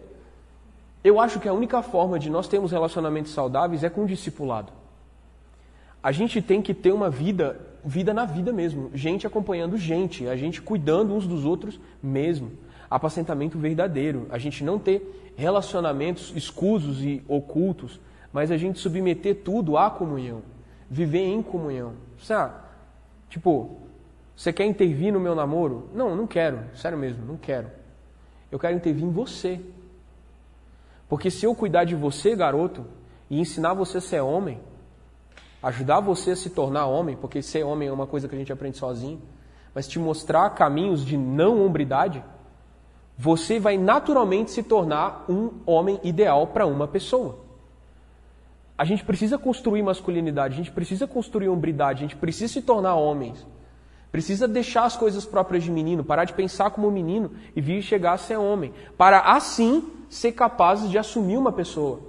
Eu acho que a única forma de nós termos relacionamentos saudáveis é com o discipulado. A gente tem que ter uma vida, vida na vida mesmo, gente acompanhando gente, a gente cuidando uns dos outros mesmo. Apacentamento verdadeiro, a gente não ter relacionamentos escusos e ocultos, mas a gente submeter tudo à comunhão, viver em comunhão. Sabe? Tipo, você quer intervir no meu namoro? Não, não quero, sério mesmo, não quero. Eu quero intervir em você. Porque se eu cuidar de você, garoto, e ensinar você a ser homem, ajudar você a se tornar homem, porque ser homem é uma coisa que a gente aprende sozinho, mas te mostrar caminhos de não hombridade, você vai naturalmente se tornar um homem ideal para uma pessoa. A gente precisa construir masculinidade, a gente precisa construir hombridade, a gente precisa se tornar homens. Precisa deixar as coisas próprias de menino, parar de pensar como menino e vir chegar a ser homem. Para assim ser capazes de assumir uma pessoa.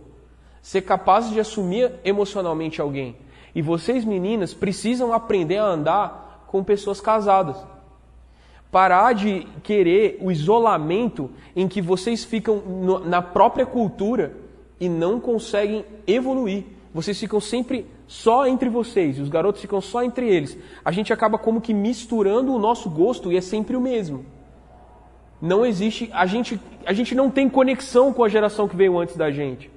Ser capazes de assumir emocionalmente alguém. E vocês, meninas, precisam aprender a andar com pessoas casadas. Parar de querer o isolamento em que vocês ficam na própria cultura e não conseguem evoluir. Vocês ficam sempre só entre vocês, os garotos ficam só entre eles. A gente acaba como que misturando o nosso gosto e é sempre o mesmo. Não existe, a gente, a gente não tem conexão com a geração que veio antes da gente.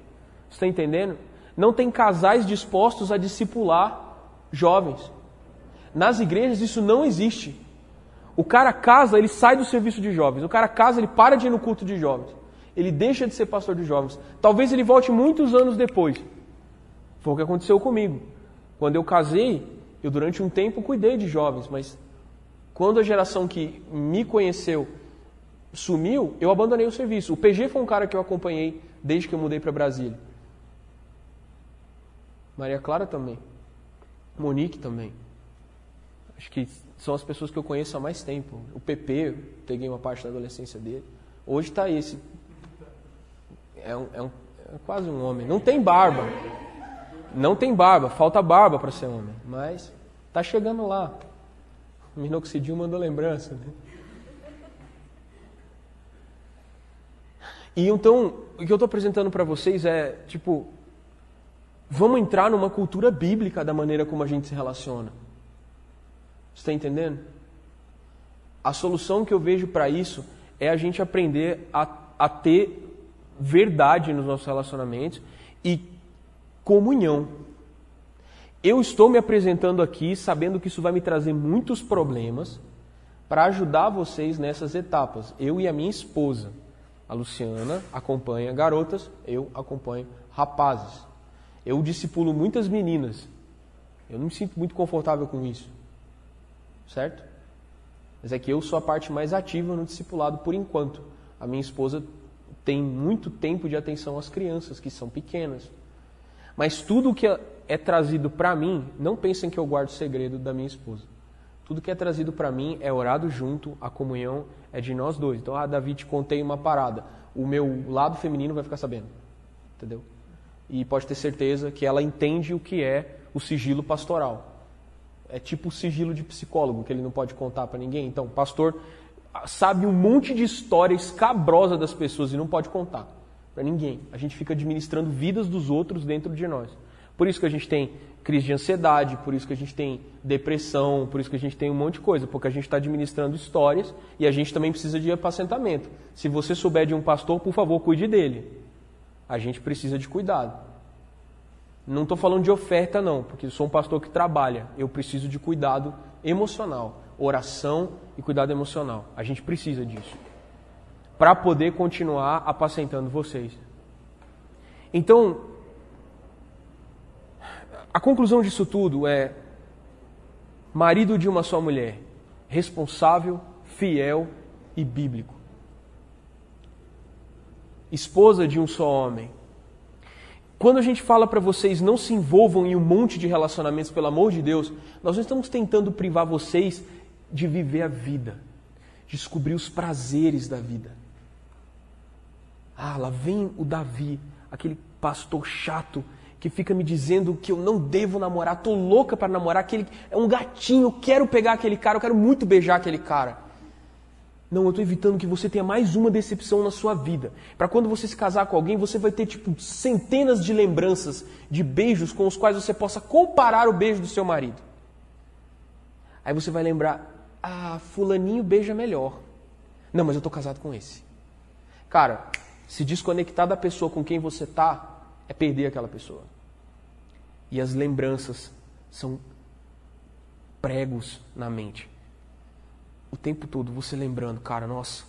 Está entendendo? Não tem casais dispostos a discipular jovens. Nas igrejas isso não existe. O cara casa, ele sai do serviço de jovens. O cara casa, ele para de ir no culto de jovens. Ele deixa de ser pastor de jovens. Talvez ele volte muitos anos depois. Foi o que aconteceu comigo. Quando eu casei, eu durante um tempo cuidei de jovens, mas quando a geração que me conheceu sumiu, eu abandonei o serviço. O PG foi um cara que eu acompanhei desde que eu mudei para Brasília. Maria Clara também. Monique também. Acho que são as pessoas que eu conheço há mais tempo. O PP, peguei uma parte da adolescência dele. Hoje está esse. É, um, é, um, é quase um homem. Não tem barba. Não tem barba, falta barba para ser homem, mas está chegando lá. O minoxidil mandou lembrança. Né? E então, o que eu estou apresentando para vocês é, tipo, vamos entrar numa cultura bíblica da maneira como a gente se relaciona. Está entendendo? A solução que eu vejo para isso é a gente aprender a, a ter verdade nos nossos relacionamentos e comunhão. Eu estou me apresentando aqui sabendo que isso vai me trazer muitos problemas para ajudar vocês nessas etapas. Eu e a minha esposa, a Luciana, acompanha garotas, eu acompanho rapazes. Eu discipulo muitas meninas. Eu não me sinto muito confortável com isso. Certo? Mas é que eu sou a parte mais ativa no discipulado por enquanto. A minha esposa tem muito tempo de atenção às crianças, que são pequenas. Mas tudo que é trazido para mim, não pensem que eu guardo segredo da minha esposa. Tudo que é trazido para mim é orado junto, a comunhão é de nós dois. Então, ah, Davi, te contei uma parada. O meu lado feminino vai ficar sabendo. Entendeu? E pode ter certeza que ela entende o que é o sigilo pastoral. É tipo o sigilo de psicólogo, que ele não pode contar para ninguém. Então, pastor sabe um monte de história escabrosa das pessoas e não pode contar para ninguém. A gente fica administrando vidas dos outros dentro de nós. Por isso que a gente tem crise de ansiedade, por isso que a gente tem depressão, por isso que a gente tem um monte de coisa, porque a gente está administrando histórias e a gente também precisa de apacentamento. Se você souber de um pastor, por favor, cuide dele. A gente precisa de cuidado. Não estou falando de oferta, não, porque sou um pastor que trabalha. Eu preciso de cuidado emocional, oração e cuidado emocional. A gente precisa disso para poder continuar apacentando vocês. Então, a conclusão disso tudo é: marido de uma só mulher, responsável, fiel e bíblico. Esposa de um só homem. Quando a gente fala para vocês não se envolvam em um monte de relacionamentos, pelo amor de Deus, nós não estamos tentando privar vocês de viver a vida, descobrir os prazeres da vida. Ah, lá vem o Davi, aquele pastor chato que fica me dizendo que eu não devo namorar, tô louca para namorar, aquele é um gatinho, quero pegar aquele cara, eu quero muito beijar aquele cara. Não, eu estou evitando que você tenha mais uma decepção na sua vida. Para quando você se casar com alguém, você vai ter tipo centenas de lembranças de beijos com os quais você possa comparar o beijo do seu marido. Aí você vai lembrar, ah, fulaninho beija melhor. Não, mas eu estou casado com esse. Cara, se desconectar da pessoa com quem você está é perder aquela pessoa. E as lembranças são pregos na mente. O tempo todo você lembrando, cara, nossa,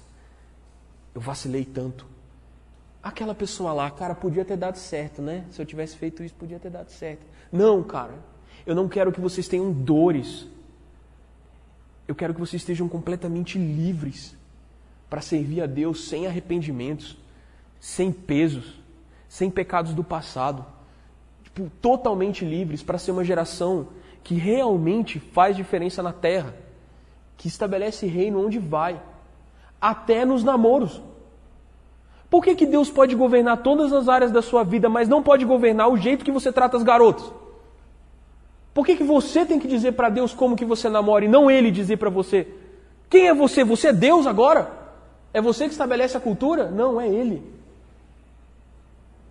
eu vacilei tanto. Aquela pessoa lá, cara, podia ter dado certo, né? Se eu tivesse feito isso, podia ter dado certo. Não, cara, eu não quero que vocês tenham dores. Eu quero que vocês estejam completamente livres para servir a Deus sem arrependimentos sem pesos, sem pecados do passado, tipo, totalmente livres para ser uma geração que realmente faz diferença na terra, que estabelece reino onde vai, até nos namoros. Por que, que Deus pode governar todas as áreas da sua vida, mas não pode governar o jeito que você trata as garotas? Por que, que você tem que dizer para Deus como que você namora e não Ele dizer para você? Quem é você? Você é Deus agora? É você que estabelece a cultura? Não, é Ele.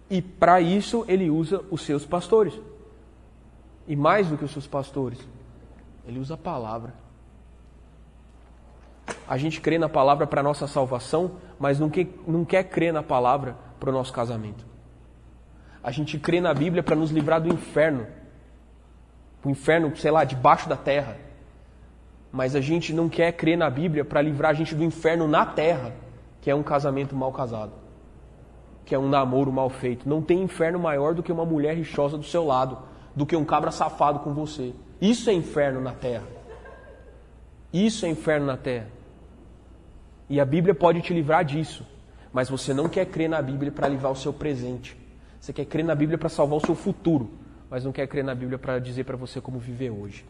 E para isso ele usa os seus pastores. E mais do que os seus pastores, ele usa a palavra. A gente crê na palavra para a nossa salvação, mas não quer, não quer crer na palavra para o nosso casamento. A gente crê na Bíblia para nos livrar do inferno. O inferno, sei lá, debaixo da terra. Mas a gente não quer crer na Bíblia para livrar a gente do inferno na terra, que é um casamento mal casado que é um namoro mal feito. Não tem inferno maior do que uma mulher rixosa do seu lado, do que um cabra safado com você. Isso é inferno na terra. Isso é inferno na terra. E a Bíblia pode te livrar disso. Mas você não quer crer na Bíblia para livrar o seu presente. Você quer crer na Bíblia para salvar o seu futuro. Mas não quer crer na Bíblia para dizer para você como viver hoje.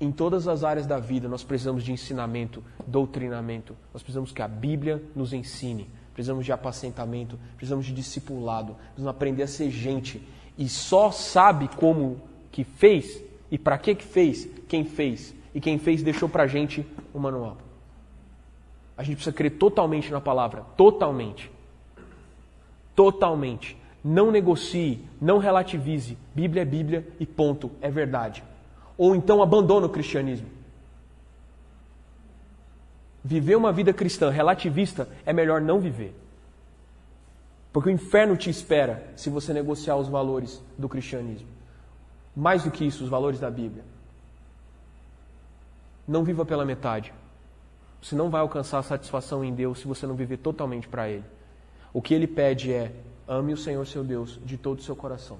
Em todas as áreas da vida, nós precisamos de ensinamento, doutrinamento. Nós precisamos que a Bíblia nos ensine precisamos de apacentamento, precisamos de discipulado, precisamos aprender a ser gente. E só sabe como que fez e para que que fez, quem fez. E quem fez deixou para gente o manual. A gente precisa crer totalmente na palavra, totalmente. Totalmente. Não negocie, não relativize. Bíblia é Bíblia e ponto, é verdade. Ou então abandona o cristianismo. Viver uma vida cristã relativista é melhor não viver. Porque o inferno te espera se você negociar os valores do cristianismo. Mais do que isso, os valores da Bíblia. Não viva pela metade. Você não vai alcançar a satisfação em Deus se você não viver totalmente para Ele. O que Ele pede é: ame o Senhor seu Deus de todo o seu coração,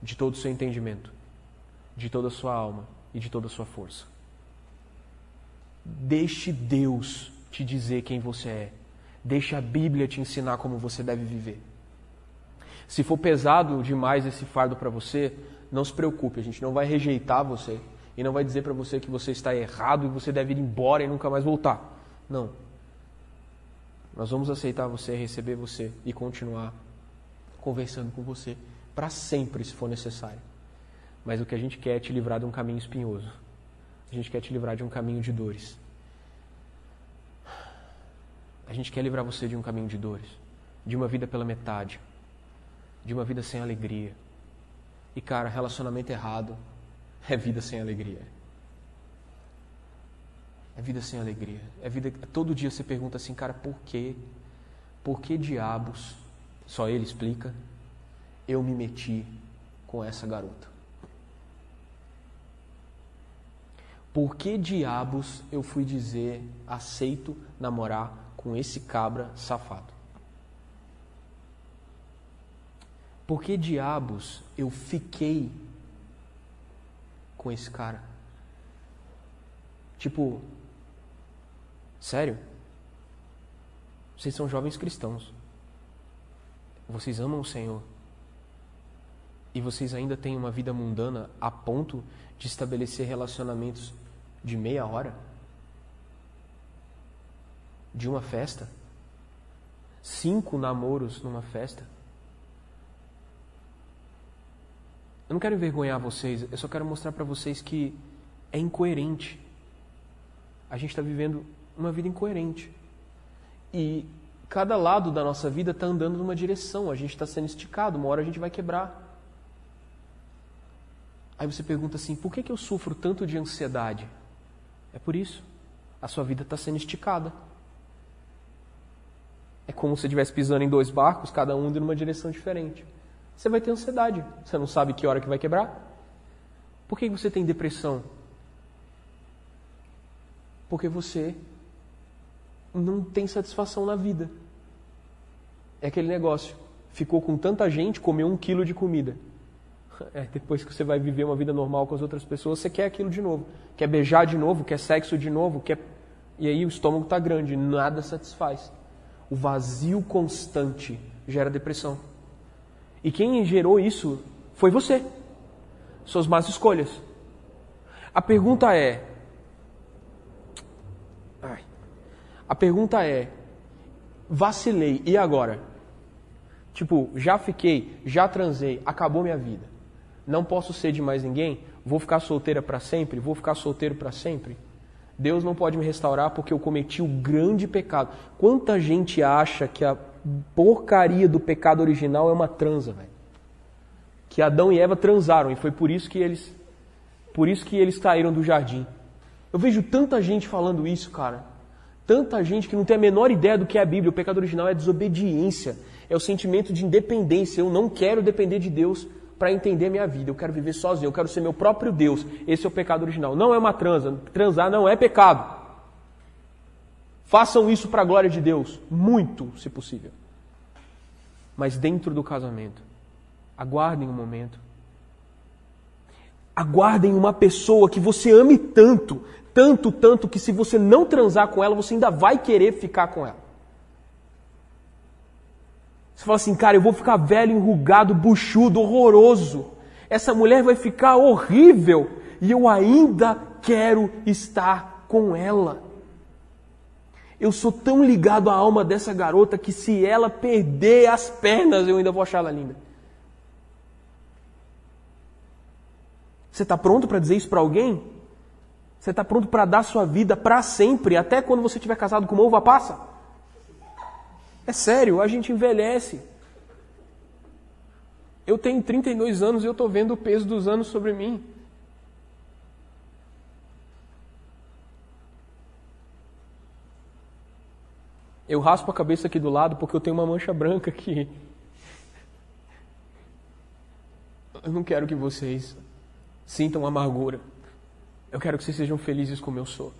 de todo o seu entendimento, de toda a sua alma e de toda a sua força. Deixe Deus te dizer quem você é. Deixe a Bíblia te ensinar como você deve viver. Se for pesado demais esse fardo para você, não se preocupe, a gente não vai rejeitar você e não vai dizer para você que você está errado e você deve ir embora e nunca mais voltar. Não. Nós vamos aceitar você, receber você e continuar conversando com você para sempre, se for necessário. Mas o que a gente quer é te livrar de um caminho espinhoso. A gente quer te livrar de um caminho de dores. A gente quer livrar você de um caminho de dores, de uma vida pela metade, de uma vida sem alegria. E cara, relacionamento errado é vida sem alegria. É vida sem alegria. É vida todo dia você pergunta assim, cara, por quê? Por que diabos? Só ele explica. eu me meti com essa garota? Por que diabos eu fui dizer aceito namorar com esse cabra safado? Por que diabos eu fiquei com esse cara? Tipo, sério? Vocês são jovens cristãos. Vocês amam o Senhor. E vocês ainda têm uma vida mundana a ponto de estabelecer relacionamentos de meia hora? De uma festa? Cinco namoros numa festa? Eu não quero envergonhar vocês, eu só quero mostrar para vocês que é incoerente. A gente está vivendo uma vida incoerente. E cada lado da nossa vida está andando numa direção, a gente está sendo esticado, uma hora a gente vai quebrar. Aí você pergunta assim: por que, que eu sofro tanto de ansiedade? É por isso. A sua vida está sendo esticada. É como se estivesse pisando em dois barcos, cada um indo numa direção diferente. Você vai ter ansiedade. Você não sabe que hora que vai quebrar. Por que você tem depressão? Porque você não tem satisfação na vida. É aquele negócio. Ficou com tanta gente, comeu um quilo de comida. É, depois que você vai viver uma vida normal com as outras pessoas, você quer aquilo de novo. Quer beijar de novo, quer sexo de novo, quer... e aí o estômago está grande, nada satisfaz. O vazio constante gera depressão. E quem gerou isso foi você. Suas más escolhas. A pergunta é: Ai. A pergunta é: vacilei, e agora? Tipo, já fiquei, já transei, acabou minha vida. Não posso ser de mais ninguém? Vou ficar solteira para sempre? Vou ficar solteiro para sempre? Deus não pode me restaurar porque eu cometi o grande pecado. Quanta gente acha que a porcaria do pecado original é uma transa, velho? Que Adão e Eva transaram e foi por isso que eles por isso que eles saíram do jardim. Eu vejo tanta gente falando isso, cara. Tanta gente que não tem a menor ideia do que é a Bíblia. O pecado original é desobediência, é o sentimento de independência. Eu não quero depender de Deus para entender minha vida. Eu quero viver sozinho, eu quero ser meu próprio Deus. Esse é o pecado original. Não é uma transa. Transar não é pecado. Façam isso para a glória de Deus, muito, se possível. Mas dentro do casamento, aguardem um momento. Aguardem uma pessoa que você ame tanto, tanto, tanto que se você não transar com ela, você ainda vai querer ficar com ela. Você fala assim, cara, eu vou ficar velho, enrugado, buchudo, horroroso. Essa mulher vai ficar horrível e eu ainda quero estar com ela. Eu sou tão ligado à alma dessa garota que se ela perder as pernas, eu ainda vou achar ela linda. Você está pronto para dizer isso para alguém? Você está pronto para dar sua vida para sempre, até quando você estiver casado com uma uva passa? É sério, a gente envelhece. Eu tenho 32 anos e eu estou vendo o peso dos anos sobre mim. Eu raspo a cabeça aqui do lado porque eu tenho uma mancha branca aqui. Eu não quero que vocês sintam amargura. Eu quero que vocês sejam felizes como eu sou.